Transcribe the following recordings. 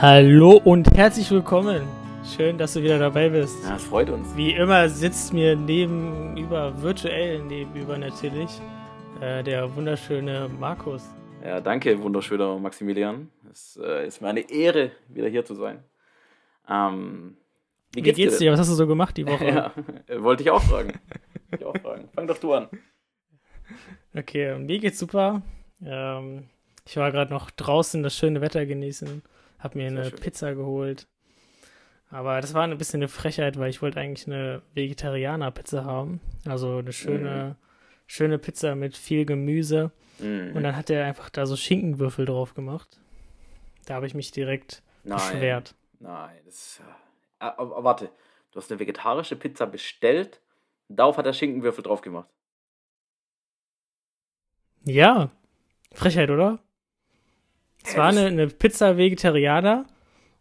Hallo und herzlich willkommen. Schön, dass du wieder dabei bist. Ja, es freut uns. Wie immer sitzt mir nebenüber, virtuell nebenüber natürlich, äh, der wunderschöne Markus. Ja, danke, wunderschöner Maximilian. Es äh, ist mir eine Ehre, wieder hier zu sein. Ähm, wie geht's, wie geht's dir? dir? Was hast du so gemacht die Woche? ja, wollte ich auch fragen. ich auch fragen. Fang doch du an. Okay, mir geht's super. Ähm, ich war gerade noch draußen das schöne Wetter genießen, habe mir Sehr eine schön. Pizza geholt. Aber das war ein bisschen eine Frechheit, weil ich wollte eigentlich eine Vegetarianer-Pizza haben. Also eine schöne, mm. schöne Pizza mit viel Gemüse. Mm. Und dann hat er einfach da so Schinkenwürfel drauf gemacht. Da habe ich mich direkt Nein. beschwert. Nein, das. Äh, aber, warte, du hast eine vegetarische Pizza bestellt, darauf hat er Schinkenwürfel drauf gemacht. Ja. Frechheit, oder? Es war eine, eine Pizza Vegetarianer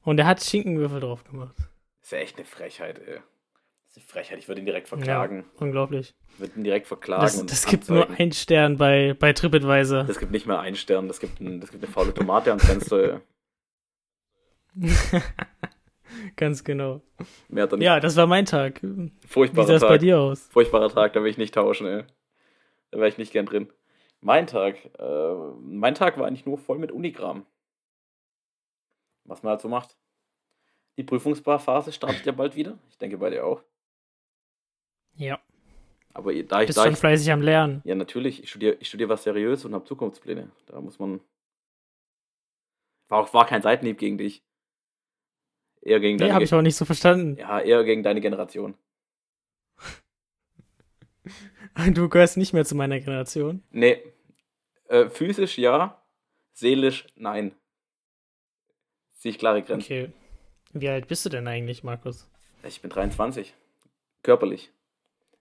und er hat Schinkenwürfel drauf gemacht. Ist ja echt eine Frechheit, ey. Das ist eine Frechheit. Ich würde ihn direkt verklagen. Ja, unglaublich. Ich würde ihn direkt verklagen. Das, das gibt nur einen Stern bei, bei TripAdvisor. Das gibt nicht mehr einen Stern. Das gibt, ein, das gibt eine faule Tomate ans Fenster. Ganz genau. ja, das war mein Tag. Furchtbarer Wie sah es bei dir aus? Furchtbarer Tag, da will ich nicht tauschen, ey. Da wäre ich nicht gern drin. Mein Tag. Äh, mein Tag war eigentlich nur voll mit Unigramm. Was man halt so macht. Die Prüfungsphase startet ja bald wieder. Ich denke bei dir auch. Ja. Aber da ich. Bist da schon ich, fleißig am Lernen. Ja, natürlich. Ich studiere ich studier was seriös und habe Zukunftspläne. Da muss man. War, auch, war kein Seitenhieb gegen dich. Eher gegen deine. Nee, habe ich auch nicht so verstanden. Ja, eher gegen deine Generation. Du gehörst nicht mehr zu meiner Generation. Nee. Äh, physisch ja, seelisch nein. Sehe ich klare Grenzen. Okay. Wie alt bist du denn eigentlich, Markus? Ich bin 23. Körperlich.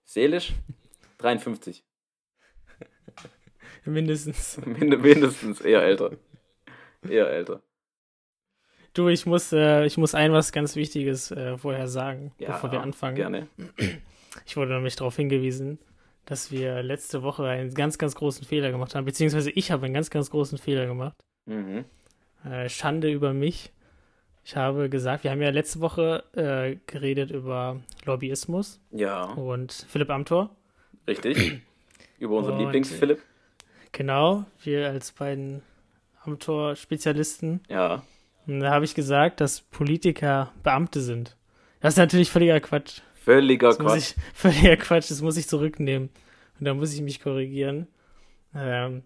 Seelisch 53. Mindestens. Mind mindestens, eher älter. Eher älter. Du, ich muss, äh, ich muss ein was ganz Wichtiges äh, vorher sagen, ja, bevor wir anfangen. Gerne. Ich wurde nämlich darauf hingewiesen, dass wir letzte Woche einen ganz, ganz großen Fehler gemacht haben, beziehungsweise ich habe einen ganz, ganz großen Fehler gemacht. Mhm. Äh, Schande über mich. Ich habe gesagt, wir haben ja letzte Woche äh, geredet über Lobbyismus. Ja. Und Philipp Amthor. Richtig. über unseren Lieblings-Philipp. Genau, wir als beiden Amthor-Spezialisten. Ja. Und da habe ich gesagt, dass Politiker Beamte sind. Das ist natürlich völliger Quatsch. Völliger das Quatsch. Ich, völliger Quatsch, das muss ich zurücknehmen. Und da muss ich mich korrigieren. Ähm,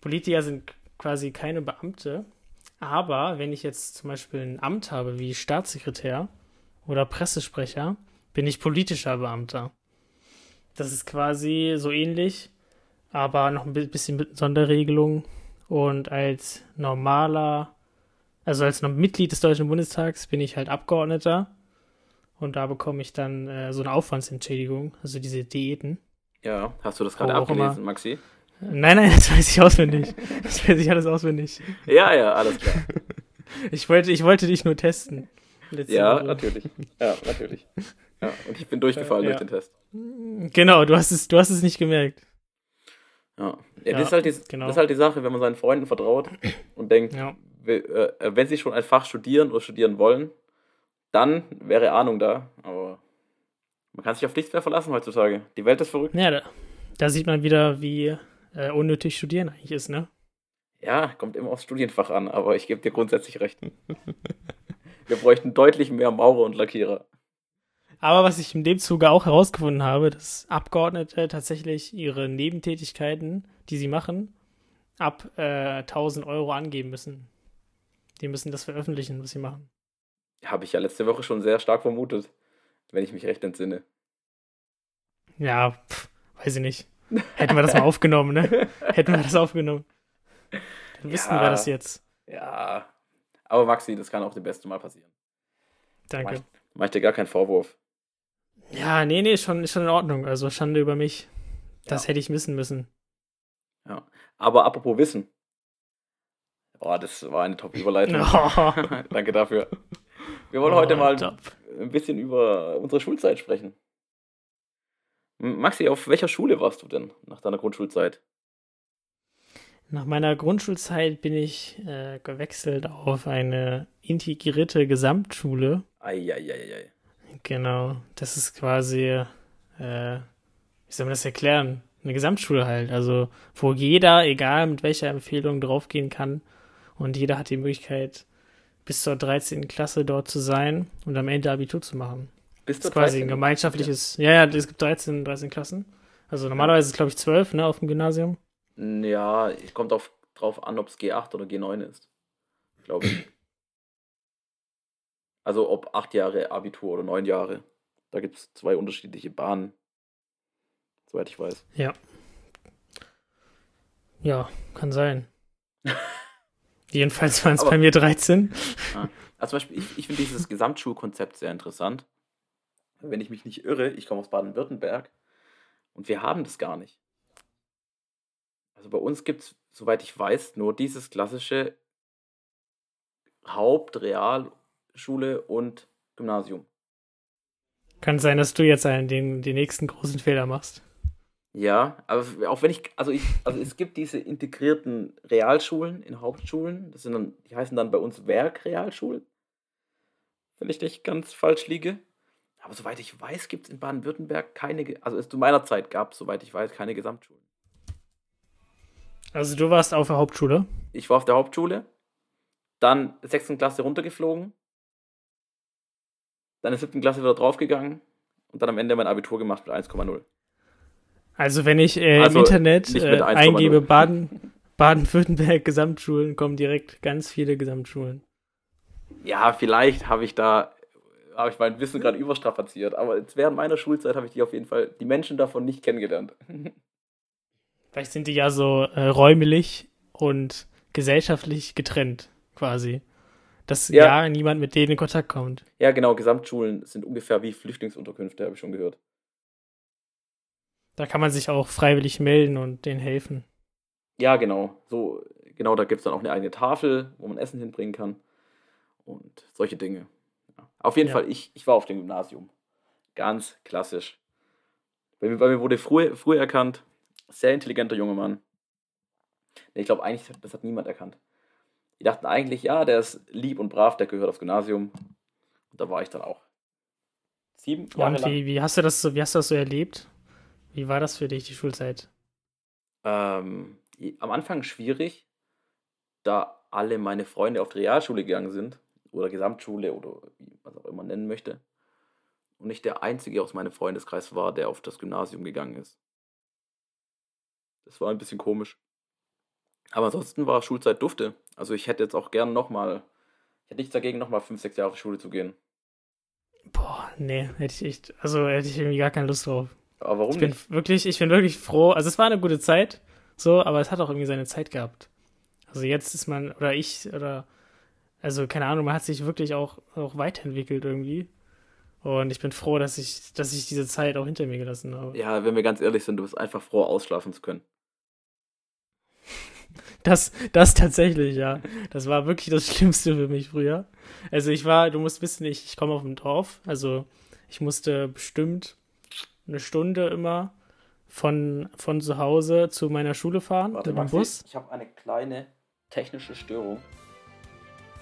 Politiker sind quasi keine Beamte. Aber wenn ich jetzt zum Beispiel ein Amt habe wie Staatssekretär oder Pressesprecher, bin ich politischer Beamter. Das ist quasi so ähnlich, aber noch ein bisschen mit Sonderregelung. Und als normaler also als Mitglied des Deutschen Bundestags bin ich halt Abgeordneter und da bekomme ich dann äh, so eine Aufwandsentschädigung, also diese Diäten. Ja, hast du das gerade abgelesen, Maxi? Nein, nein, das weiß ich auswendig. Das weiß ich alles auswendig. Ja, ja, alles klar. Ich wollte, ich wollte dich nur testen. Ja, Woche. natürlich. Ja, natürlich. Ja, und ich bin durchgefallen ja. durch den Test. Genau, du hast es, du hast es nicht gemerkt. Ja, ja, das, ist halt die, genau. das ist halt die Sache, wenn man seinen Freunden vertraut und denkt. Äh, wenn sie schon ein Fach studieren oder studieren wollen, dann wäre Ahnung da. Aber man kann sich auf nichts mehr verlassen heutzutage. Die Welt ist verrückt. Ja, da, da sieht man wieder, wie äh, unnötig Studieren eigentlich ist, ne? Ja, kommt immer aufs Studienfach an, aber ich gebe dir grundsätzlich recht. Wir bräuchten deutlich mehr Maurer und Lackierer. Aber was ich in dem Zuge auch herausgefunden habe, dass Abgeordnete tatsächlich ihre Nebentätigkeiten, die sie machen, ab äh, 1000 Euro angeben müssen. Die müssen das veröffentlichen, was sie machen. Habe ich ja letzte Woche schon sehr stark vermutet, wenn ich mich recht entsinne. Ja, pff, weiß ich nicht. Hätten wir das mal aufgenommen, ne? Hätten wir das aufgenommen. Dann wüssten ja, wir das jetzt. Ja. Aber Maxi, das kann auch dem Besten mal passieren. Danke. Mach, mach ich dir gar keinen Vorwurf. Ja, nee, nee, schon, schon in Ordnung. Also Schande über mich. Das ja. hätte ich wissen müssen. Ja. Aber apropos Wissen. Oh, das war eine Top-Überleitung. Oh. Danke dafür. Wir wollen oh, heute mal top. ein bisschen über unsere Schulzeit sprechen. Maxi, auf welcher Schule warst du denn nach deiner Grundschulzeit? Nach meiner Grundschulzeit bin ich äh, gewechselt auf eine integrierte Gesamtschule. Eieieiei. Genau, das ist quasi, äh, wie soll man das erklären? Eine Gesamtschule halt, also wo jeder, egal mit welcher Empfehlung, draufgehen kann und jeder hat die Möglichkeit, bis zur 13. Klasse dort zu sein und am Ende Abitur zu machen. Bis zur das ist quasi 13. ein gemeinschaftliches, ja, ja, es gibt 13, 13 Klassen. Also normalerweise ist es, glaube ich, 12, ne, auf dem Gymnasium. Ja, es kommt auf, drauf an, ob es G8 oder G9 ist. Glaube ich. Also ob acht Jahre Abitur oder neun Jahre. Da gibt es zwei unterschiedliche Bahnen. Soweit ich weiß. Ja. Ja, kann sein. Jedenfalls waren es bei mir 13. Ja. Also zum Beispiel, ich, ich finde dieses Gesamtschulkonzept sehr interessant. Wenn ich mich nicht irre, ich komme aus Baden-Württemberg und wir haben das gar nicht. Also bei uns gibt es, soweit ich weiß, nur dieses klassische Haupt-, Real- Schule und Gymnasium. Kann sein, dass du jetzt einen, den, den nächsten großen Fehler machst. Ja, aber auch wenn ich, also ich, also es gibt diese integrierten Realschulen in Hauptschulen, das sind dann, die heißen dann bei uns Werkrealschulen, wenn ich nicht ganz falsch liege. Aber soweit ich weiß, gibt es in Baden-Württemberg keine, also es zu meiner Zeit gab es, soweit ich weiß, keine Gesamtschulen. Also du warst auf der Hauptschule? Ich war auf der Hauptschule, dann 6. Klasse runtergeflogen, dann in der siebten Klasse wieder draufgegangen und dann am Ende mein Abitur gemacht mit 1,0. Also wenn ich äh, also im Internet äh, eingebe Baden, Baden-Württemberg Gesamtschulen, kommen direkt ganz viele Gesamtschulen. Ja, vielleicht habe ich da habe ich mein Wissen gerade überstrapaziert, aber jetzt während meiner Schulzeit habe ich die auf jeden Fall die Menschen davon nicht kennengelernt. Vielleicht sind die ja so äh, räumlich und gesellschaftlich getrennt, quasi dass ja. ja niemand mit denen in Kontakt kommt. Ja, genau, Gesamtschulen sind ungefähr wie Flüchtlingsunterkünfte, habe ich schon gehört. Da kann man sich auch freiwillig melden und denen helfen. Ja, genau. So, genau, da gibt es dann auch eine eigene Tafel, wo man Essen hinbringen kann. Und solche Dinge. Ja. Auf jeden ja. Fall, ich, ich war auf dem Gymnasium. Ganz klassisch. Bei mir, bei mir wurde früh, früh erkannt, sehr intelligenter junger Mann. ich glaube eigentlich, das hat niemand erkannt. Die dachten eigentlich, ja, der ist lieb und brav, der gehört aufs Gymnasium. Und da war ich dann auch. Sieben Jahre und wie, wie, hast du das so, wie hast du das so erlebt? Wie war das für dich, die Schulzeit? Ähm, am Anfang schwierig, da alle meine Freunde auf die Realschule gegangen sind. Oder Gesamtschule oder wie man es auch immer nennen möchte. Und ich der Einzige aus meinem Freundeskreis war, der auf das Gymnasium gegangen ist. Das war ein bisschen komisch. Aber ansonsten war Schulzeit dufte. Also ich hätte jetzt auch gern nochmal, ich hätte nichts dagegen, nochmal fünf, sechs Jahre auf Schule zu gehen. Boah, nee, hätte ich echt, also hätte ich irgendwie gar keine Lust drauf. Aber warum ich bin nicht? Wirklich, ich bin wirklich froh. Also es war eine gute Zeit, so, aber es hat auch irgendwie seine Zeit gehabt. Also jetzt ist man, oder ich, oder, also keine Ahnung, man hat sich wirklich auch, auch weiterentwickelt irgendwie. Und ich bin froh, dass ich, dass ich diese Zeit auch hinter mir gelassen habe. Ja, wenn wir ganz ehrlich sind, du bist einfach froh, ausschlafen zu können. Das, das tatsächlich, ja. Das war wirklich das Schlimmste für mich früher. Also ich war, du musst wissen, ich, ich komme auf dem Dorf. Also ich musste bestimmt eine Stunde immer von, von zu Hause zu meiner Schule fahren Warte, mit dem Bus. Ich habe eine kleine technische Störung.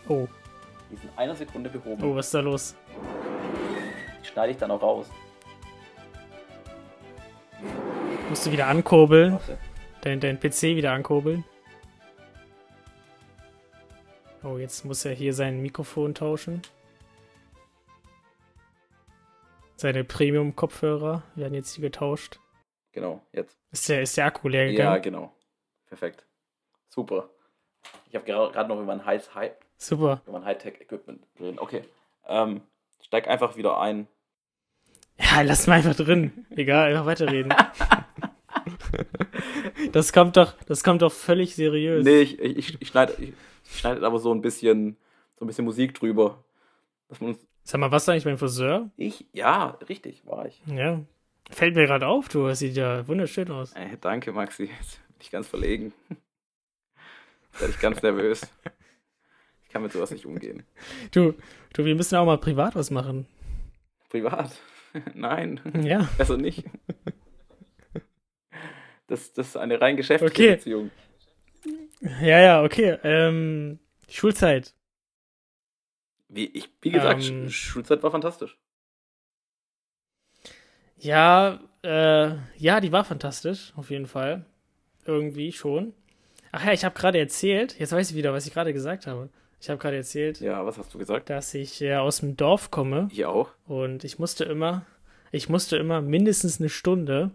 Oh. Die ist in einer Sekunde behoben. Oh, was ist da los? Die schneide ich dann auch raus. Musst du wieder ankurbeln? Dein, dein PC wieder ankurbeln? Oh, jetzt muss er hier sein Mikrofon tauschen. Seine Premium-Kopfhörer werden jetzt hier getauscht. Genau, jetzt. Ist der, ist der Akku leer gegangen? Ja, genau. Perfekt. Super. Ich habe gerade noch über ein High, High, Super. Über ein Hightech-Equipment drin. Okay. Ähm, steig einfach wieder ein. Ja, lass mal einfach drin. Egal, einfach weiterreden. das kommt doch, das kommt doch völlig seriös. Nee, ich, ich, ich schneide, ich, schneidet aber so ein bisschen, so ein bisschen Musik drüber. Dass man Sag mal, was ist eigentlich beim Friseur? Ich? Ja, richtig, war ich. Ja. Fällt mir gerade auf, du, das sieht ja wunderschön aus. Äh, danke, Maxi. Jetzt bin ich ganz verlegen. Jetzt werde ich ganz nervös. Ich kann mit sowas nicht umgehen. Du, du, wir müssen auch mal privat was machen. Privat? Nein. Ja. Also nicht. Das, das ist eine rein geschäftliche okay. Beziehung. Ja, ja, okay. Ähm, Schulzeit. Wie, ich, wie gesagt, ähm, Schulzeit war fantastisch. Ja, äh, ja, die war fantastisch, auf jeden Fall. Irgendwie schon. Ach ja, ich habe gerade erzählt, jetzt weiß ich wieder, was ich gerade gesagt habe. Ich habe gerade erzählt. Ja, was hast du gesagt? Dass ich äh, aus dem Dorf komme. Ich auch. Und ich musste immer, ich musste immer mindestens eine Stunde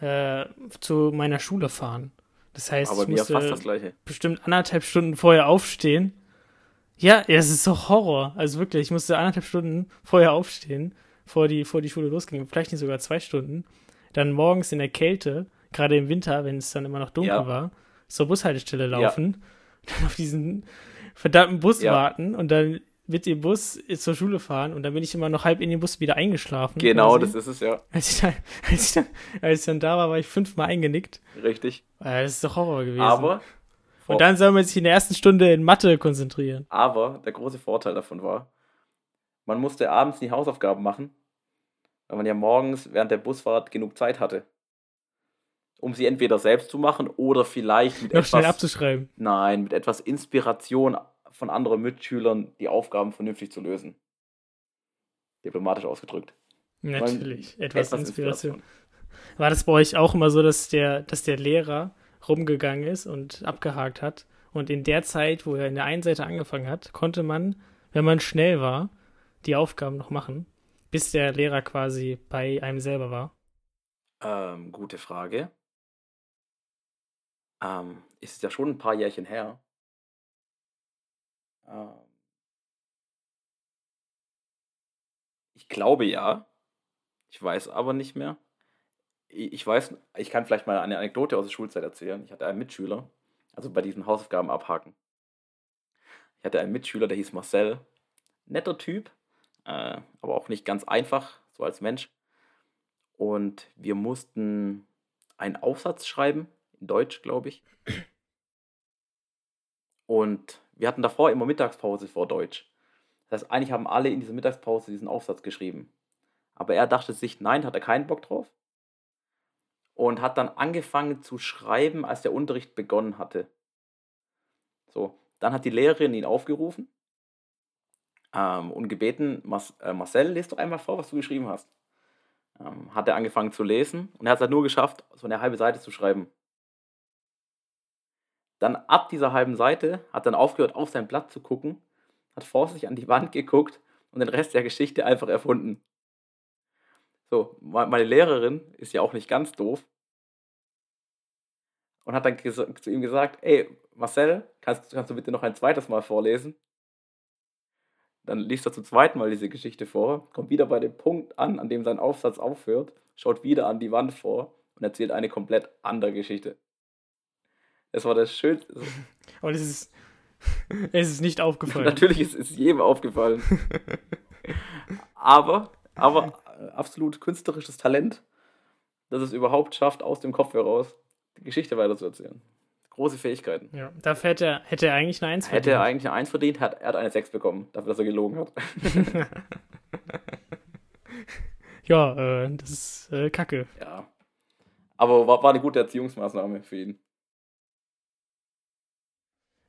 äh, zu meiner Schule fahren. Das heißt, Aber ich musste bestimmt anderthalb Stunden vorher aufstehen. Ja, es ist so Horror. Also wirklich, ich musste anderthalb Stunden vorher aufstehen, vor die, vor die Schule losging. Vielleicht nicht sogar zwei Stunden. Dann morgens in der Kälte, gerade im Winter, wenn es dann immer noch dunkel ja. war, zur Bushaltestelle laufen. Ja. Dann auf diesen verdammten Bus ja. warten und dann mit dem Bus zur Schule fahren und dann bin ich immer noch halb in den Bus wieder eingeschlafen. Genau, das ist es ja. Als ich, dann, als, ich dann, als ich dann da war, war ich fünfmal eingenickt. Richtig. Das ist doch Horror gewesen. Aber. Und dann soll man sich in der ersten Stunde in Mathe konzentrieren. Aber der große Vorteil davon war, man musste abends die Hausaufgaben machen, weil man ja morgens während der Busfahrt genug Zeit hatte. Um sie entweder selbst zu machen oder vielleicht mit Noch etwas. schnell abzuschreiben. Nein, mit etwas Inspiration von anderen Mitschülern die Aufgaben vernünftig zu lösen. Diplomatisch ausgedrückt. Natürlich, etwas, etwas Inspiration. Inspiration. War das bei euch auch immer so, dass der, dass der Lehrer rumgegangen ist und abgehakt hat? Und in der Zeit, wo er in der einen Seite angefangen hat, konnte man, wenn man schnell war, die Aufgaben noch machen, bis der Lehrer quasi bei einem selber war? Ähm, gute Frage. Ähm, ist ja schon ein paar Jährchen her. Ähm, ich glaube ja. Ich weiß aber nicht mehr. Ich weiß, ich kann vielleicht mal eine Anekdote aus der Schulzeit erzählen. Ich hatte einen Mitschüler, also bei diesen Hausaufgaben abhaken. Ich hatte einen Mitschüler, der hieß Marcel. Netter Typ, äh, aber auch nicht ganz einfach, so als Mensch. Und wir mussten einen Aufsatz schreiben, in Deutsch, glaube ich. Und wir hatten davor immer Mittagspause vor Deutsch. Das heißt, eigentlich haben alle in dieser Mittagspause diesen Aufsatz geschrieben. Aber er dachte sich, nein, hat er keinen Bock drauf. Und hat dann angefangen zu schreiben, als der Unterricht begonnen hatte. So, dann hat die Lehrerin ihn aufgerufen ähm, und gebeten, äh, Marcel, lest doch einmal vor, was du geschrieben hast. Ähm, hat er angefangen zu lesen und er hat es halt nur geschafft, so eine halbe Seite zu schreiben. Dann ab dieser halben Seite hat dann aufgehört, auf sein Blatt zu gucken, hat vor sich an die Wand geguckt und den Rest der Geschichte einfach erfunden. So, meine Lehrerin ist ja auch nicht ganz doof und hat dann zu ihm gesagt, ey, Marcel, kannst, kannst du bitte noch ein zweites Mal vorlesen? Dann liest er zum zweiten Mal diese Geschichte vor, kommt wieder bei dem Punkt an, an dem sein Aufsatz aufhört, schaut wieder an die Wand vor und erzählt eine komplett andere Geschichte. Es war das Schönste. Und es ist, es ist nicht aufgefallen. Natürlich ist es jedem aufgefallen. aber, aber absolut künstlerisches Talent, dass es überhaupt schafft, aus dem Kopf heraus die Geschichte weiterzuerzählen. Große Fähigkeiten. Ja, dafür hätte er, hätte er eigentlich eine Eins verdient. Hätte er eigentlich eine Eins verdient, hat, er hat eine Sechs bekommen, dafür, dass er gelogen hat. ja, äh, das ist äh, kacke. Ja. Aber war, war eine gute Erziehungsmaßnahme für ihn.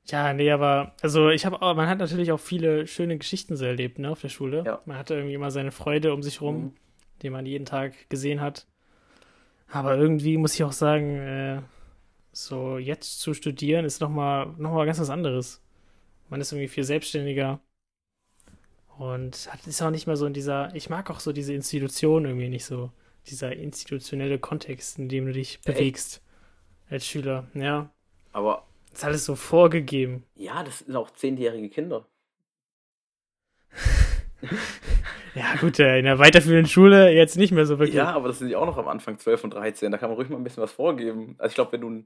Ja, nee, aber also ich habe man hat natürlich auch viele schöne Geschichten so erlebt, ne, auf der Schule. Ja. Man hatte irgendwie immer seine Freude um sich rum, mhm. die man jeden Tag gesehen hat. Aber irgendwie muss ich auch sagen, äh, so jetzt zu studieren ist nochmal noch mal ganz was anderes. Man ist irgendwie viel selbstständiger und hat, ist auch nicht mehr so in dieser, ich mag auch so diese Institution irgendwie nicht so, dieser institutionelle Kontext, in dem du dich bewegst Echt? als Schüler, ja. Aber ist alles so vorgegeben. Ja, das sind auch zehnjährige Kinder. ja, gut, äh, in der weiterführenden Schule jetzt nicht mehr so wirklich. Ja, aber das sind ja auch noch am Anfang 12 und 13. Da kann man ruhig mal ein bisschen was vorgeben. Also ich glaube, wenn du,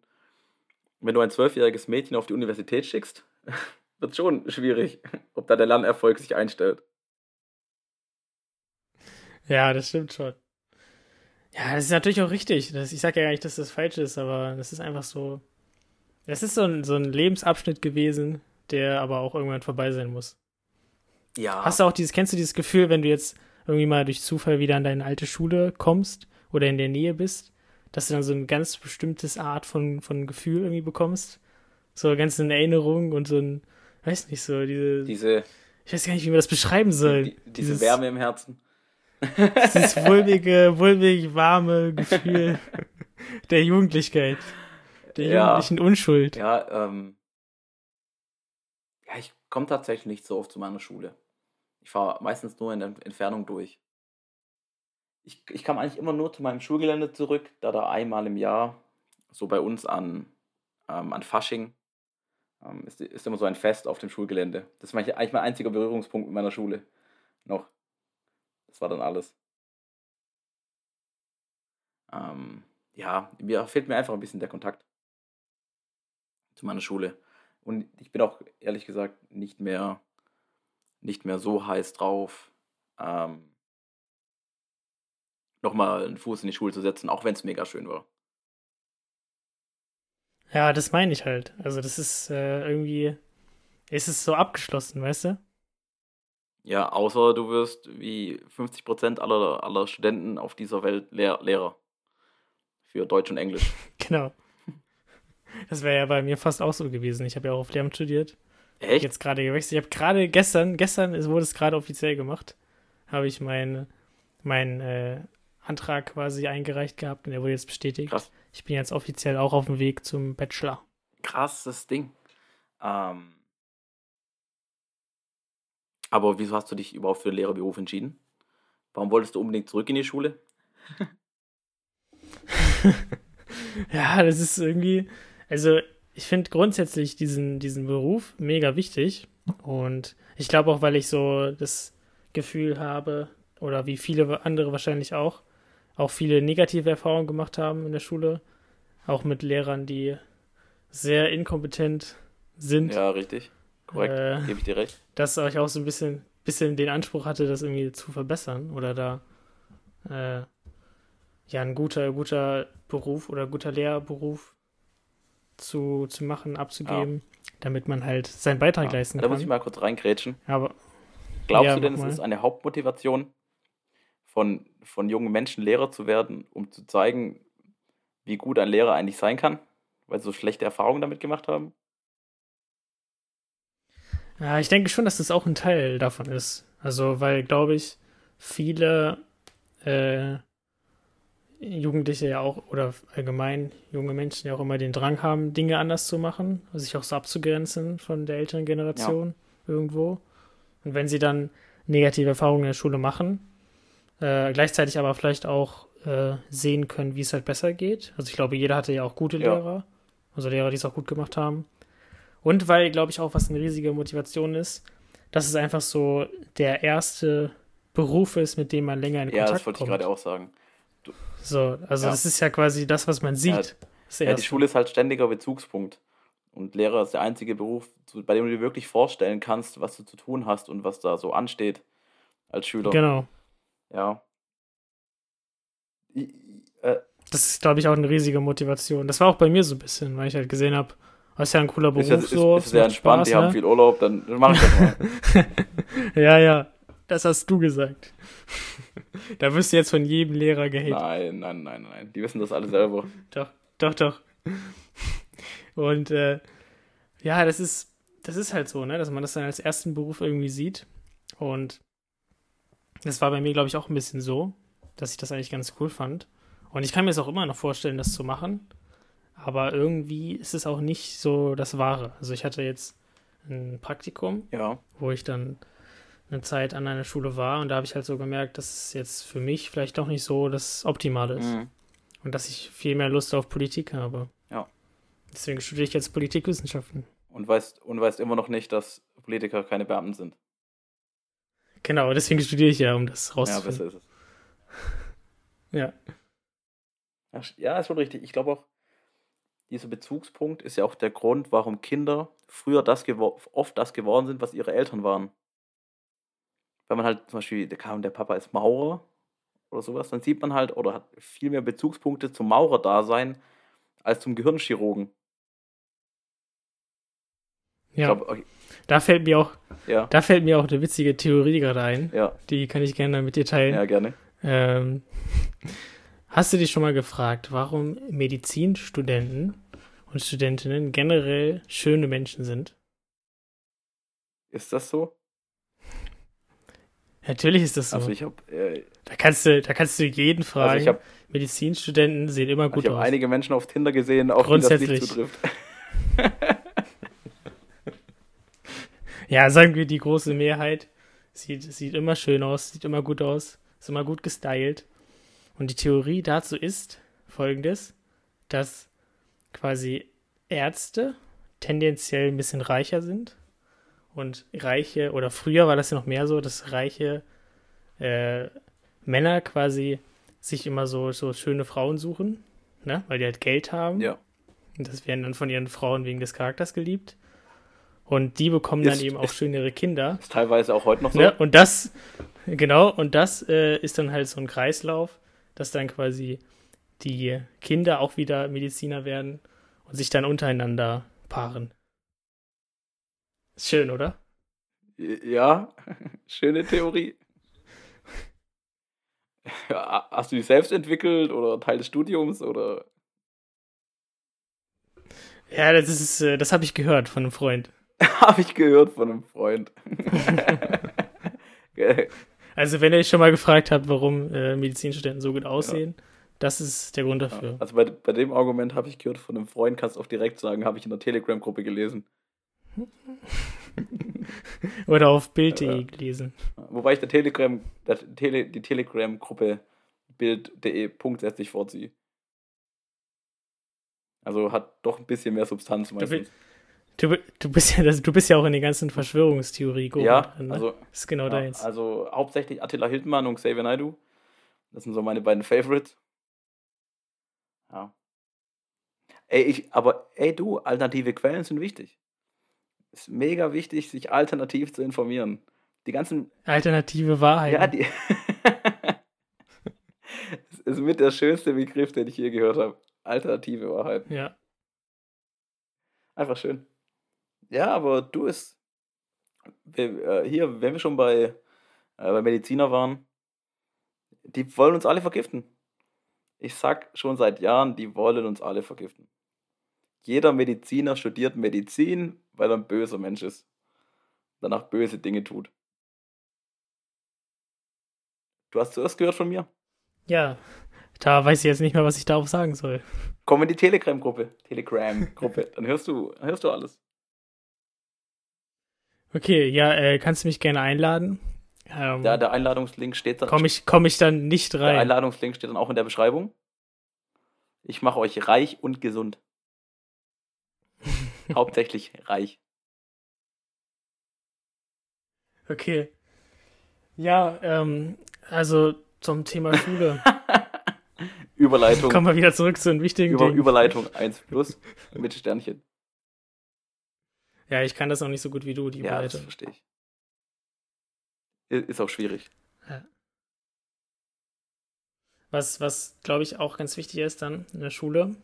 wenn du ein zwölfjähriges Mädchen auf die Universität schickst, wird schon schwierig, ob da der Lernerfolg sich einstellt. Ja, das stimmt schon. Ja, das ist natürlich auch richtig. Das, ich sage ja gar nicht, dass das falsch ist, aber das ist einfach so. Es ist so ein, so ein Lebensabschnitt gewesen, der aber auch irgendwann vorbei sein muss. Ja. Hast du auch dieses, kennst du dieses Gefühl, wenn du jetzt irgendwie mal durch Zufall wieder an deine alte Schule kommst oder in der Nähe bist, dass du dann so ein ganz bestimmtes Art von, von Gefühl irgendwie bekommst? so ganz in Erinnerung und so ein, weiß nicht, so diese. Diese. Ich weiß gar nicht, wie man das beschreiben soll. Die, diese dieses, Wärme im Herzen. Dieses wulmige, wulmig warme Gefühl der Jugendlichkeit. Der ja, jugendlichen Unschuld. Ja, ähm. Ja, ich komme tatsächlich nicht so oft zu meiner Schule. Ich fahre meistens nur in der Entfernung durch. Ich, ich kam eigentlich immer nur zu meinem Schulgelände zurück, da da einmal im Jahr, so bei uns an, ähm, an Fasching, ähm, ist, ist immer so ein Fest auf dem Schulgelände. Das war eigentlich mein einziger Berührungspunkt mit meiner Schule. Noch. Das war dann alles. Ähm, ja, mir fehlt mir einfach ein bisschen der Kontakt zu meiner Schule. Und ich bin auch ehrlich gesagt nicht mehr, nicht mehr so heiß drauf, ähm, nochmal einen Fuß in die Schule zu setzen, auch wenn es mega schön war. Ja, das meine ich halt. Also das ist äh, irgendwie, ist es so abgeschlossen, weißt du? Ja, außer du wirst wie 50% aller, aller Studenten auf dieser Welt Lehr Lehrer. Für Deutsch und Englisch. genau. Das wäre ja bei mir fast auch so gewesen. Ich habe ja auch auf Lehramt studiert. Echt? Jetzt gerade gewechselt. Ich habe gerade gestern, gestern wurde es gerade offiziell gemacht, habe ich meinen mein, äh, Antrag quasi eingereicht gehabt und der wurde jetzt bestätigt. Krass. Ich bin jetzt offiziell auch auf dem Weg zum Bachelor. Krasses Ding. Ähm, aber wieso hast du dich überhaupt für den Lehrerberuf entschieden? Warum wolltest du unbedingt zurück in die Schule? ja, das ist irgendwie, also ich finde grundsätzlich diesen, diesen Beruf mega wichtig und ich glaube auch, weil ich so das Gefühl habe, oder wie viele andere wahrscheinlich auch, auch viele negative Erfahrungen gemacht haben in der Schule, auch mit Lehrern, die sehr inkompetent sind. Ja, richtig. Korrekt, äh, gebe ich dir recht. Dass ich auch so ein bisschen, bisschen den Anspruch hatte, das irgendwie zu verbessern oder da äh, ja ein guter, guter Beruf oder guter Lehrberuf zu, zu machen, abzugeben, ja. damit man halt seinen Beitrag ja. leisten kann. Da muss ich mal kurz reingrätschen. Aber Glaubst ja, du denn, es ist eine Hauptmotivation von, von jungen Menschen Lehrer zu werden, um zu zeigen, wie gut ein Lehrer eigentlich sein kann, weil sie so schlechte Erfahrungen damit gemacht haben? Ja, ich denke schon, dass das auch ein Teil davon ist. Also, weil, glaube ich, viele äh, Jugendliche ja auch oder allgemein junge Menschen ja auch immer den Drang haben, Dinge anders zu machen, also sich auch so abzugrenzen von der älteren Generation ja. irgendwo. Und wenn sie dann negative Erfahrungen in der Schule machen, äh, gleichzeitig aber vielleicht auch äh, sehen können, wie es halt besser geht. Also ich glaube, jeder hatte ja auch gute ja. Lehrer, also Lehrer, die es auch gut gemacht haben. Und weil, glaube ich, auch was eine riesige Motivation ist, dass es einfach so der erste Beruf ist, mit dem man länger in Kontakt kommt. Ja, das wollte kommt. ich gerade auch sagen. So, also ja. das ist ja quasi das, was man sieht. Ja, ja die Schule ist halt ständiger Bezugspunkt. Und Lehrer ist der einzige Beruf, bei dem du dir wirklich vorstellen kannst, was du zu tun hast und was da so ansteht als Schüler. Genau. Ja. Ich, äh, das ist, glaube ich, auch eine riesige Motivation. Das war auch bei mir so ein bisschen, weil ich halt gesehen habe, das ist ja ein cooler Beruf. Ist, so, ist, ist sehr entspannt, Spaß, die ne? haben viel Urlaub, dann mach ich das mal. ja, ja, das hast du gesagt. Da wirst du jetzt von jedem Lehrer gehatet. Nein, nein, nein, nein. Die wissen das alle selber. Doch, doch, doch. Und äh, ja, das ist, das ist halt so, ne, dass man das dann als ersten Beruf irgendwie sieht. Und das war bei mir, glaube ich, auch ein bisschen so, dass ich das eigentlich ganz cool fand. Und ich kann mir es auch immer noch vorstellen, das zu machen. Aber irgendwie ist es auch nicht so das Wahre. Also ich hatte jetzt ein Praktikum, ja. wo ich dann eine Zeit an einer Schule war und da habe ich halt so gemerkt, dass es jetzt für mich vielleicht doch nicht so das Optimale ist. Mhm. Und dass ich viel mehr Lust auf Politik habe. Ja. Deswegen studiere ich jetzt Politikwissenschaften. Und weißt, und weißt immer noch nicht, dass Politiker keine Beamten sind. Genau, deswegen studiere ich ja, um das rauszufinden. Ja, besser ist es. ja. Ja, ist schon richtig. Ich glaube auch, dieser Bezugspunkt ist ja auch der Grund, warum Kinder früher das oft das geworden sind, was ihre Eltern waren. Wenn man halt zum Beispiel, der kam, der Papa ist Maurer oder sowas, dann sieht man halt oder hat viel mehr Bezugspunkte zum Maurerdasein als zum Gehirnchirurgen. Ja. Glaub, okay. Da fällt mir auch, ja. da fällt mir auch eine witzige Theorie gerade ein. Ja. Die kann ich gerne mit dir teilen. Ja, gerne. Ähm, hast du dich schon mal gefragt, warum Medizinstudenten und Studentinnen generell schöne Menschen sind. Ist das so? Natürlich ist das so. Also ich habe. Äh, da kannst du, da kannst du jeden also fragen. Also ich hab, Medizinstudenten sehen immer gut ich aus. Ich habe einige Menschen auf Tinder gesehen, auf die das nicht zutrifft. ja, sagen wir die große Mehrheit sieht, sieht immer schön aus, sieht immer gut aus, ist immer gut gestylt. Und die Theorie dazu ist folgendes, dass quasi Ärzte tendenziell ein bisschen reicher sind und reiche, oder früher war das ja noch mehr so, dass reiche äh, Männer quasi sich immer so, so schöne Frauen suchen, ne? weil die halt Geld haben. Ja. Und das werden dann von ihren Frauen wegen des Charakters geliebt. Und die bekommen ist, dann eben auch schönere Kinder. Ist teilweise auch heute noch so. Ne? Und das, genau, und das äh, ist dann halt so ein Kreislauf, dass dann quasi die Kinder auch wieder Mediziner werden und sich dann untereinander paaren. Ist schön, oder? Ja, schöne Theorie. Hast du die selbst entwickelt oder Teil des Studiums oder? Ja, das ist, äh, das habe ich gehört von einem Freund. habe ich gehört von einem Freund. also wenn ihr euch schon mal gefragt habt, warum äh, Medizinstudenten so gut aussehen, ja. das ist der Grund dafür. Ja, also bei, bei dem Argument habe ich gehört von einem Freund, kannst du auch direkt sagen, habe ich in der Telegram-Gruppe gelesen. Oder auf Bild.de gelesen. Wobei ich der Telegram, der Tele, die Telegram-Gruppe Bild.de punktsätzlich vorziehe. Also hat doch ein bisschen mehr Substanz meistens. Du, du, bist ja, du bist ja auch in den ganzen Verschwörungstheorie ja, drin, ne? also, das ist genau ja, deins. Also hauptsächlich Attila Hildmann und Xavier Naidoo. Das sind so meine beiden Favorites. Ja. Ey, ich, aber ey du, alternative Quellen sind wichtig ist mega wichtig, sich alternativ zu informieren. Die ganzen. Alternative Wahrheit. Ja, die. das ist mit der schönste Begriff, den ich je gehört habe. Alternative Wahrheit. Ja. Einfach schön. Ja, aber du ist. Äh, hier, wenn wir schon bei, äh, bei Mediziner waren, die wollen uns alle vergiften. Ich sag schon seit Jahren, die wollen uns alle vergiften. Jeder Mediziner studiert Medizin, weil er ein böser Mensch ist. Danach böse Dinge tut. Du hast zuerst gehört von mir? Ja, da weiß ich jetzt nicht mehr, was ich darauf sagen soll. Komm in die Telegram-Gruppe. Telegram-Gruppe. Dann hörst du, hörst du alles. Okay, ja, äh, kannst du mich gerne einladen? Ähm, ja, der Einladungslink steht dann. Komme ich, komm ich dann nicht rein? Der Einladungslink steht dann auch in der Beschreibung. Ich mache euch reich und gesund. Hauptsächlich reich. Okay. Ja, ähm, also zum Thema Schule. Überleitung. Kommen wir wieder zurück zu den wichtigen Über, Dingen. Überleitung 1 plus mit Sternchen. Ja, ich kann das auch nicht so gut wie du, die Überleitung. Ja, das verstehe ich. Ist auch schwierig. Ja. Was, was glaube ich, auch ganz wichtig ist dann in der Schule,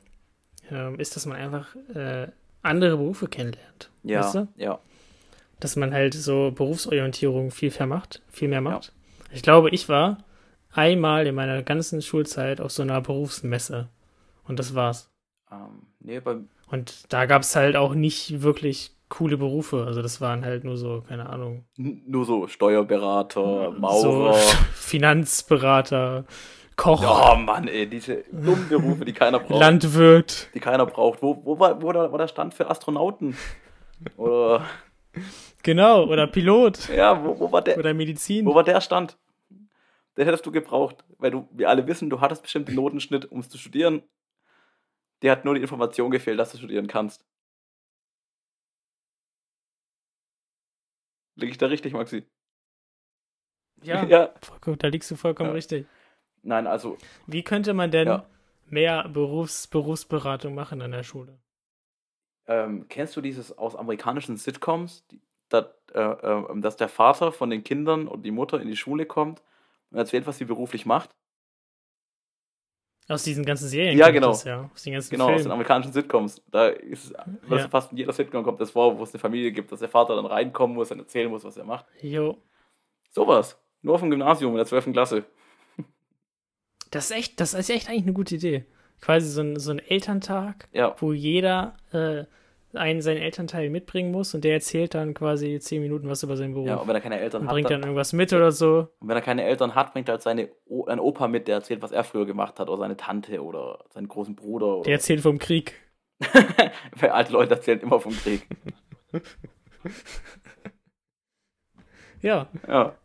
äh, ist, dass man einfach äh, andere Berufe kennenlernt. Ja, weißt du? ja. Dass man halt so Berufsorientierung viel mehr macht, viel mehr macht. Ja. Ich glaube, ich war einmal in meiner ganzen Schulzeit auf so einer Berufsmesse. Und das war's. Ähm, nee, Und da gab es halt auch nicht wirklich coole Berufe. Also das waren halt nur so, keine Ahnung. Nur so Steuerberater, Maurer. So Finanzberater, Koch. Oh Mann, ey, diese dummen Berufe, die keiner braucht. Landwirt. Die keiner braucht. Wo, wo, war, wo war der Stand für Astronauten? Oder. Genau, oder Pilot. Ja, wo, wo war der? Oder Medizin. Wo war der Stand? Den hättest du gebraucht, weil du, wir alle wissen, du hattest bestimmt den Notenschnitt, um es zu studieren. Dir hat nur die Information gefehlt, dass du studieren kannst. Liege ich da richtig, Maxi? Ja, ja. da liegst du vollkommen ja. richtig. Nein, also. Wie könnte man denn ja. mehr Berufs Berufsberatung machen an der Schule? Ähm, kennst du dieses aus amerikanischen Sitcoms, die, dat, äh, äh, dass der Vater von den Kindern und die Mutter in die Schule kommt und erzählt, was sie beruflich macht? Aus diesen ganzen Serien? Ja, genau. Das, ja. Aus den ganzen genau, Filmen. aus den amerikanischen Sitcoms. Da ist ja. fast in jeder Sitcom kommt das vor, wo es eine Familie gibt, dass der Vater dann reinkommen muss und erzählen muss, was er macht. Jo. Sowas. Nur vom Gymnasium in der 12. Klasse. Das ist echt, das ist echt eigentlich eine gute Idee. quasi so ein, so ein Elterntag, ja. wo jeder äh, einen seinen Elternteil mitbringen muss und der erzählt dann quasi zehn Minuten was über seinen Beruf. Ja, und wenn er keine Eltern und hat. Bringt dann, dann irgendwas mit oder so. Und wenn er keine Eltern hat, bringt er halt seine o ein Opa mit, der erzählt, was er früher gemacht hat, oder seine Tante oder seinen großen Bruder. Oder der erzählt vom Krieg. Weil alte Leute erzählen immer vom Krieg. ja. Ja.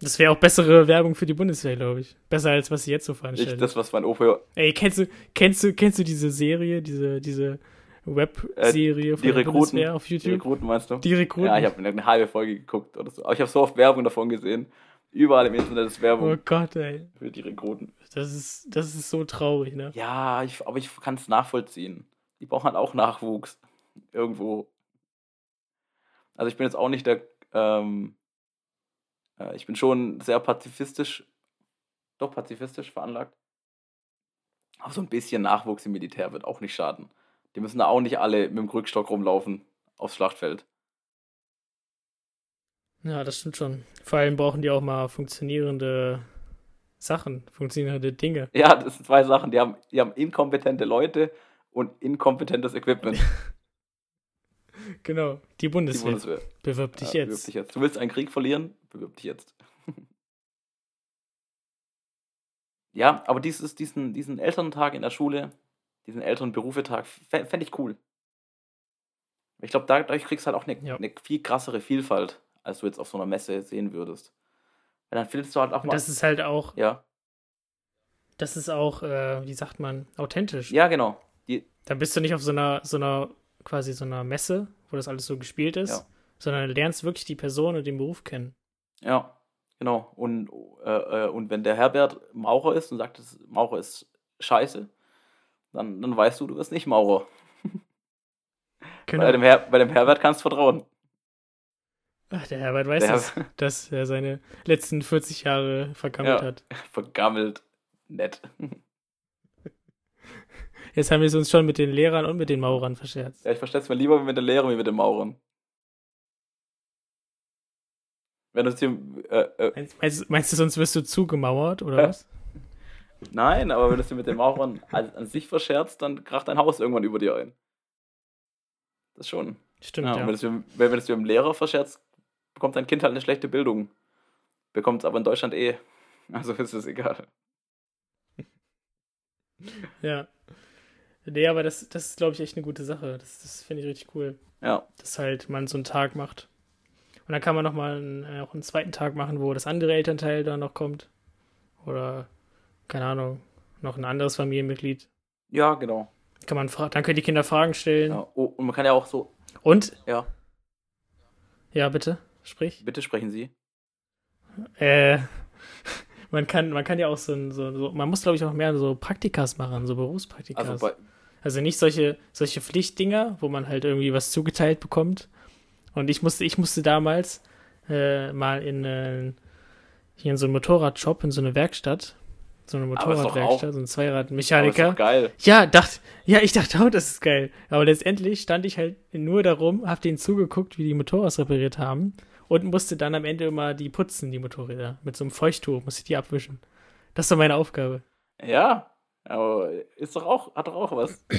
Das wäre auch bessere Werbung für die Bundeswehr, glaube ich. Besser als was sie jetzt so veranstalten. Nicht das, was mein Opa. Ey, kennst du, kennst du, kennst du diese Serie, diese, diese Webserie äh, die von Rekruten, auf YouTube? Die Rekruten meinst du? Die Rekruten. Ja, ich habe eine halbe Folge geguckt oder so. Aber ich habe so oft Werbung davon gesehen. Überall im Internet ist Werbung. Oh Gott, ey. Für die Rekruten. Das ist, das ist so traurig, ne? Ja, ich, aber ich kann es nachvollziehen. Die brauchen halt auch Nachwuchs. Irgendwo. Also ich bin jetzt auch nicht der, ähm, äh, ich bin schon sehr pazifistisch, doch pazifistisch veranlagt. Aber so ein bisschen Nachwuchs im Militär wird auch nicht schaden. Die müssen da auch nicht alle mit dem Krückstock rumlaufen aufs Schlachtfeld. Ja, das stimmt schon. Vor allem brauchen die auch mal funktionierende Sachen, funktionierende Dinge. Ja, das sind zwei Sachen. Die haben, die haben inkompetente Leute und inkompetentes Equipment. genau, die Bundeswehr. Die Bundeswehr. Bewirb dich, ja, jetzt. bewirb dich jetzt. Du willst einen Krieg verlieren? Bewirb dich jetzt. ja, aber dieses, diesen, diesen Elterntag in der Schule, diesen Elternberufetag, fände ich cool. Ich glaube, dadurch kriegst du halt auch eine, ja. eine viel krassere Vielfalt, als du jetzt auf so einer Messe sehen würdest. Weil dann findest du halt auch mal. Das ist halt auch. Ja. Das ist auch, äh, wie sagt man, authentisch. Ja, genau. Die, dann bist du nicht auf so einer, so einer, quasi so einer Messe, wo das alles so gespielt ist, ja. sondern du lernst wirklich die Person und den Beruf kennen. Ja, genau. Und, äh, äh und wenn der Herbert Maurer ist und sagt, Maurer ist scheiße, dann, dann weißt du, du wirst nicht Maurer. Genau. Bei, dem bei dem Herbert kannst du vertrauen. Ach, der Herbert weiß es, dass er seine letzten 40 Jahre vergammelt ja, hat. Vergammelt. Nett. Jetzt haben wir es uns schon mit den Lehrern und mit den Maurern verscherzt. Ja, ich verstehe es mir lieber mit den Lehrern wie mit den Maurern. Wenn du äh, äh, meinst, meinst, du, sonst wirst du zugemauert, oder äh, was? Nein, aber wenn du es dir mit den Maurern an, an, sich verscherzt, dann kracht dein Haus irgendwann über dir ein. Das schon. Stimmt, ja. ja. Wenn, du es, wenn du es dir mit dem Lehrer verscherzt, bekommt dein Kind halt eine schlechte Bildung. Bekommt es aber in Deutschland eh. Also ist es egal. Ja. Nee, aber das, das ist, glaube ich, echt eine gute Sache. Das, das finde ich richtig cool. Ja. Dass halt man so einen Tag macht. Und dann kann man nochmal einen, äh, auch einen zweiten Tag machen, wo das andere Elternteil dann noch kommt. Oder, keine Ahnung, noch ein anderes Familienmitglied. Ja, genau. Kann man dann können die Kinder Fragen stellen. Ja. Oh, und man kann ja auch so. Und? Ja. Ja, bitte, sprich. Bitte sprechen Sie. Äh, man kann, man kann ja auch so, ein, so, so man muss glaube ich auch mehr so Praktikas machen, so Berufspraktikas. Also, also nicht solche, solche Pflichtdinger, wo man halt irgendwie was zugeteilt bekommt. Und ich musste, ich musste damals äh, mal in, äh, hier in so einen Motorradshop, in so eine Werkstatt, so eine Motorradwerkstatt, so ein Zweiradmechaniker. geil. Ja, dachte, ja, ich dachte auch, das ist geil. Aber letztendlich stand ich halt nur darum, hab denen zugeguckt, wie die Motorrad repariert haben und musste dann am Ende immer die putzen, die Motorräder. Mit so einem Feuchttuch musste ich die abwischen. Das war meine Aufgabe. Ja, aber ist doch auch, hat doch auch was.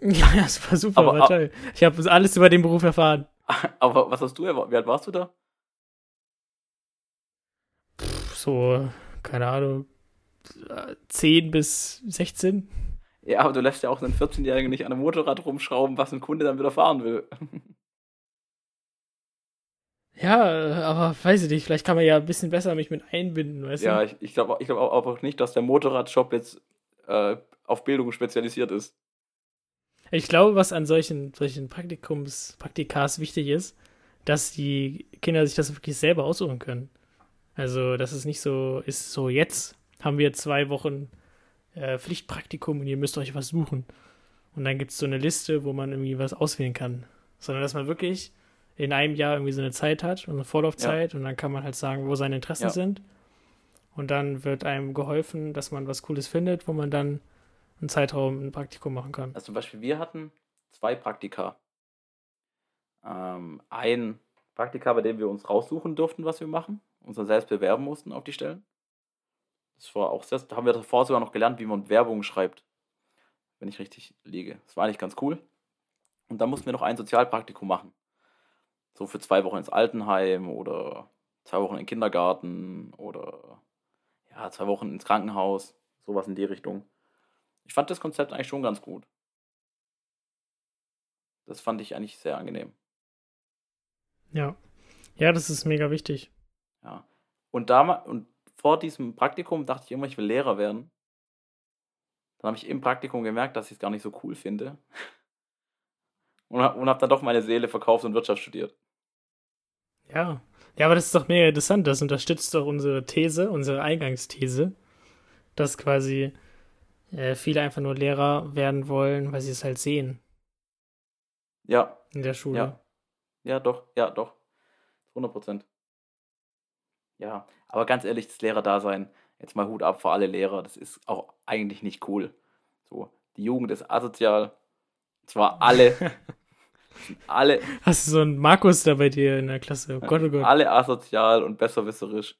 Ja, das war super, aber, war toll. Ich habe alles über den Beruf erfahren. Aber was hast du, wie alt warst du da? Pff, so, keine Ahnung, 10 bis 16. Ja, aber du lässt ja auch einen 14-Jährigen nicht an einem Motorrad rumschrauben, was ein Kunde dann wieder fahren will. Ja, aber weiß ich nicht, vielleicht kann man ja ein bisschen besser mich mit einbinden, weißt ja, du? Ja, ich, ich glaube ich glaub auch nicht, dass der Motorradshop jetzt äh, auf Bildung spezialisiert ist. Ich glaube, was an solchen, solchen Praktikums, Praktikas wichtig ist, dass die Kinder sich das wirklich selber aussuchen können. Also, dass es nicht so ist, so jetzt haben wir zwei Wochen äh, Pflichtpraktikum und ihr müsst euch was suchen. Und dann gibt es so eine Liste, wo man irgendwie was auswählen kann. Sondern dass man wirklich in einem Jahr irgendwie so eine Zeit hat und eine Vorlaufzeit ja. und dann kann man halt sagen, wo seine Interessen ja. sind. Und dann wird einem geholfen, dass man was Cooles findet, wo man dann einen Zeitraum ein Praktikum machen kann. Also zum Beispiel, wir hatten zwei Praktika. Ähm, ein Praktika, bei dem wir uns raussuchen durften, was wir machen, uns dann selbst bewerben mussten auf die Stellen. Das war auch sehr, da haben wir davor sogar noch gelernt, wie man Werbung schreibt. wenn ich richtig liege. Das war eigentlich ganz cool. Und dann mussten wir noch ein Sozialpraktikum machen. So für zwei Wochen ins Altenheim oder zwei Wochen in den Kindergarten oder ja, zwei Wochen ins Krankenhaus. Sowas in die Richtung. Ich fand das Konzept eigentlich schon ganz gut. Das fand ich eigentlich sehr angenehm. Ja. Ja, das ist mega wichtig. Ja. Und, da, und vor diesem Praktikum dachte ich immer, ich will Lehrer werden. Dann habe ich im Praktikum gemerkt, dass ich es gar nicht so cool finde. Und habe hab dann doch meine Seele verkauft und Wirtschaft studiert. Ja. Ja, aber das ist doch mega interessant. Das unterstützt doch unsere These, unsere Eingangsthese, dass quasi äh, viele einfach nur Lehrer werden wollen, weil sie es halt sehen. Ja. In der Schule. Ja, ja doch, ja, doch. 100 Prozent. Ja, aber ganz ehrlich, das Lehrerdasein, jetzt mal Hut ab für alle Lehrer, das ist auch eigentlich nicht cool. So, die Jugend ist asozial. Zwar alle. alle. Hast du so einen Markus da bei dir in der Klasse? Oh Gott, oh Gott. Alle asozial und besserwisserisch.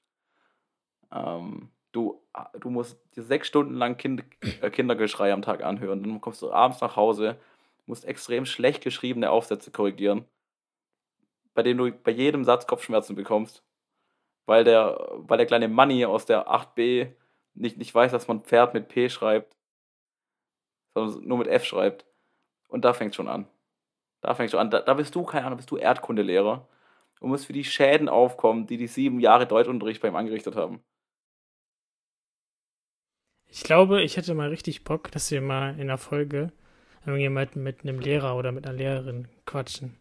Ähm, du, du musst dir sechs Stunden lang kind, äh, Kindergeschrei am Tag anhören. Dann kommst du abends nach Hause, musst extrem schlecht geschriebene Aufsätze korrigieren, bei denen du bei jedem Satz Kopfschmerzen bekommst weil der, weil der kleine Manni aus der 8b nicht, nicht weiß, dass man Pferd mit P schreibt, sondern nur mit F schreibt. Und da fängt schon an. Da fängt schon an. Da, da bist du, keine Ahnung, bist du Erdkundelehrer und musst für die Schäden aufkommen, die die sieben Jahre Deutschunterricht bei ihm angerichtet haben. Ich glaube, ich hätte mal richtig Bock, dass wir mal in der Folge irgendjemand mit einem Lehrer oder mit einer Lehrerin quatschen.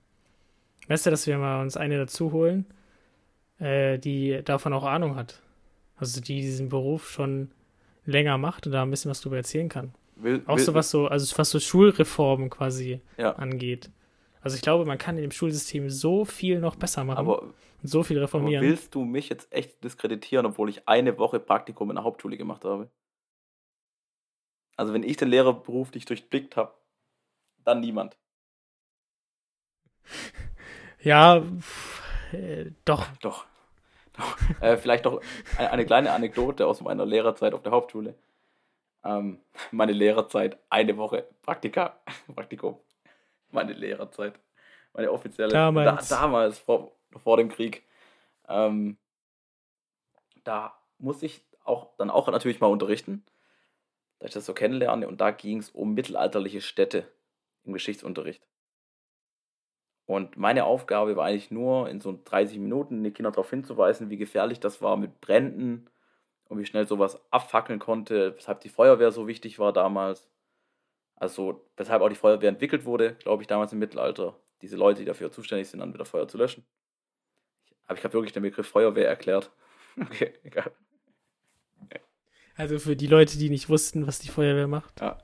Weißt du, dass wir mal uns eine dazu holen äh, die davon auch Ahnung hat. Also die diesen Beruf schon länger macht und da ein bisschen was drüber erzählen kann. Will, auch will, so was so, also was so Schulreformen quasi ja. angeht. Also ich glaube, man kann in dem Schulsystem so viel noch besser machen aber, und so viel reformieren. Aber willst du mich jetzt echt diskreditieren, obwohl ich eine Woche Praktikum in der Hauptschule gemacht habe? Also wenn ich den Lehrerberuf nicht durchblickt habe, dann niemand. Ja, äh, doch. Doch. doch. äh, vielleicht noch eine, eine, kleine Anekdote aus meiner Lehrerzeit auf der Hauptschule. Ähm, meine Lehrerzeit, eine Woche Praktika, Praktikum. Meine Lehrerzeit. Meine offizielle. Damals. Da, damals, vor, vor dem Krieg. Ähm, da muss ich auch dann auch natürlich mal unterrichten, da ich das so kennenlerne. Und da ging es um mittelalterliche Städte im Geschichtsunterricht. Und meine Aufgabe war eigentlich nur, in so 30 Minuten die Kinder darauf hinzuweisen, wie gefährlich das war mit Bränden und wie schnell sowas abfackeln konnte, weshalb die Feuerwehr so wichtig war damals. Also, weshalb auch die Feuerwehr entwickelt wurde, glaube ich, damals im Mittelalter. Diese Leute, die dafür zuständig sind, dann wieder Feuer zu löschen. Aber ich habe wirklich den Begriff Feuerwehr erklärt. okay, egal. Also für die Leute, die nicht wussten, was die Feuerwehr macht. Ja,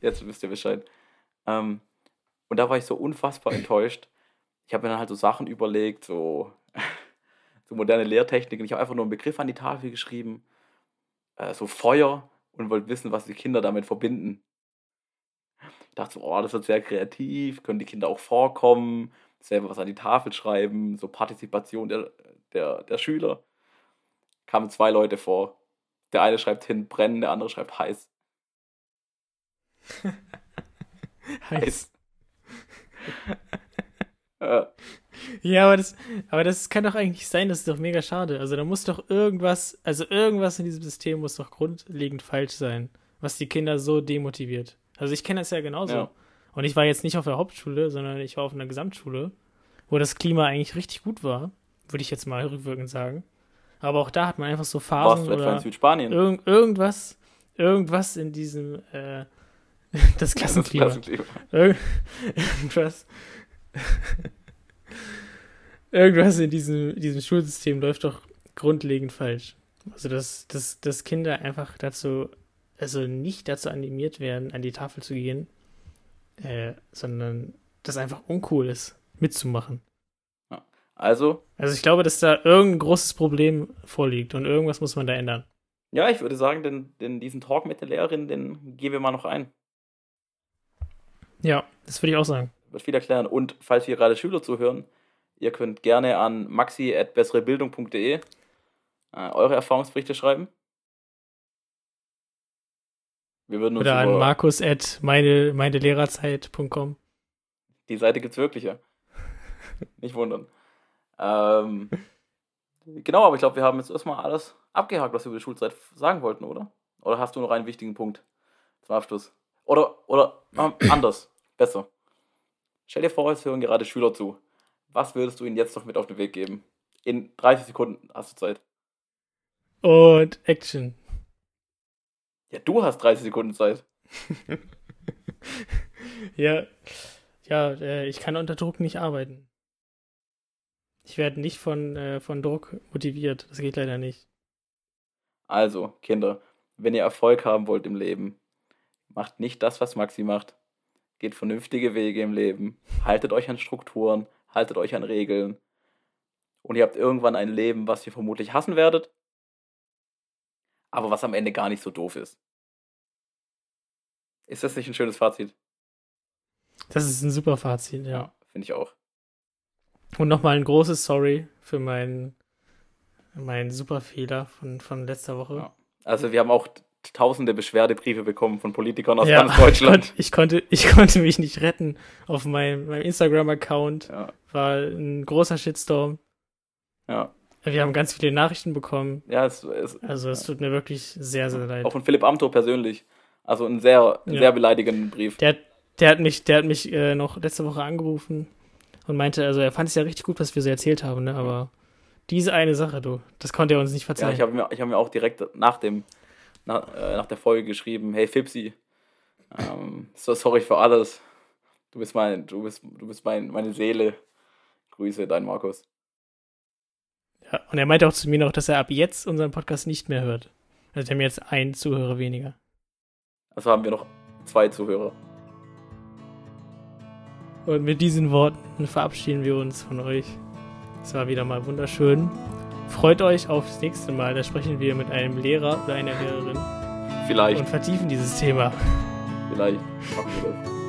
jetzt wisst ihr Bescheid. Ähm, und da war ich so unfassbar enttäuscht, ich habe mir dann halt so Sachen überlegt, so, so moderne Lehrtechniken. Ich habe einfach nur einen Begriff an die Tafel geschrieben, äh, so Feuer und wollte wissen, was die Kinder damit verbinden. Ich dachte so, oh, das wird sehr kreativ, können die Kinder auch vorkommen, selber was an die Tafel schreiben, so Partizipation der, der, der Schüler. Kamen zwei Leute vor. Der eine schreibt hin brennen, der andere schreibt heiß. heiß. Ja, aber das, aber das kann doch eigentlich sein, das ist doch mega schade. Also da muss doch irgendwas, also irgendwas in diesem System muss doch grundlegend falsch sein, was die Kinder so demotiviert. Also ich kenne das ja genauso. Ja. Und ich war jetzt nicht auf der Hauptschule, sondern ich war auf einer Gesamtschule, wo das Klima eigentlich richtig gut war, würde ich jetzt mal rückwirkend sagen. Aber auch da hat man einfach so Phasen Warst etwa in Südspanien? Irg irgendwas, irgendwas in diesem äh, das Klassenklima. Das Klassenklima. Irg irgendwas Irgendwas in diesem, diesem Schulsystem läuft doch grundlegend falsch. Also, dass, dass, dass Kinder einfach dazu, also nicht dazu animiert werden, an die Tafel zu gehen, äh, sondern das einfach uncool ist, mitzumachen. Also? Also, ich glaube, dass da irgendein großes Problem vorliegt und irgendwas muss man da ändern. Ja, ich würde sagen, denn, denn diesen Talk mit der Lehrerin, den gehen wir mal noch ein. Ja, das würde ich auch sagen wird viel erklären. Und falls hier gerade Schüler zuhören, ihr könnt gerne an maxi.besserebildung.de äh, eure Erfahrungsberichte schreiben. Wir würden uns Oder an markus at meine, meine Lehrerzeit.com. Die Seite gibt's wirklich, ja. Nicht wundern. Ähm, genau, aber ich glaube, wir haben jetzt erstmal alles abgehakt, was wir über die Schulzeit sagen wollten, oder? Oder hast du noch einen wichtigen Punkt zum Abschluss? Oder, oder äh, anders, besser. Stell dir vor, es hören gerade Schüler zu. Was würdest du ihnen jetzt noch mit auf den Weg geben? In 30 Sekunden hast du Zeit. Und Action. Ja, du hast 30 Sekunden Zeit. ja, ja, äh, ich kann unter Druck nicht arbeiten. Ich werde nicht von, äh, von Druck motiviert. Das geht leider nicht. Also, Kinder, wenn ihr Erfolg haben wollt im Leben, macht nicht das, was Maxi macht. Geht vernünftige Wege im Leben. Haltet euch an Strukturen, haltet euch an Regeln. Und ihr habt irgendwann ein Leben, was ihr vermutlich hassen werdet, aber was am Ende gar nicht so doof ist. Ist das nicht ein schönes Fazit? Das ist ein super Fazit, ja. Finde ich auch. Und nochmal ein großes Sorry für meinen, meinen super Fehler von, von letzter Woche. Ja. Also wir haben auch tausende Beschwerdebriefe bekommen von Politikern aus ja, ganz Deutschland. Ich konnte, ich konnte mich nicht retten. Auf meinem, meinem Instagram-Account ja. war ein großer Shitstorm. Ja. Wir haben ganz viele Nachrichten bekommen. Ja, es, es also es tut mir wirklich sehr, sehr leid. Auch von Philipp Amthor persönlich. Also ein sehr, ja. sehr beleidigenden Brief. Der, der hat mich, der hat mich äh, noch letzte Woche angerufen und meinte, also er fand es ja richtig gut, was wir so erzählt haben, ne? Aber diese eine Sache, du, das konnte er uns nicht verzeihen. Ja, ich habe mir, hab mir auch direkt nach dem, nach, äh, nach der Folge geschrieben, hey Fipsi, ähm, so sorry für alles. Du bist mein, du bist, du bist mein, meine Seele. Grüße, dein Markus. Ja, und er meinte auch zu mir noch, dass er ab jetzt unseren Podcast nicht mehr hört. Also wir haben jetzt einen Zuhörer weniger. Also haben wir noch zwei Zuhörer. Und mit diesen Worten verabschieden wir uns von euch. Es war wieder mal wunderschön. Freut euch aufs nächste Mal. Da sprechen wir mit einem Lehrer oder einer Lehrerin. Vielleicht. Und vertiefen dieses Thema. Vielleicht machen wir das.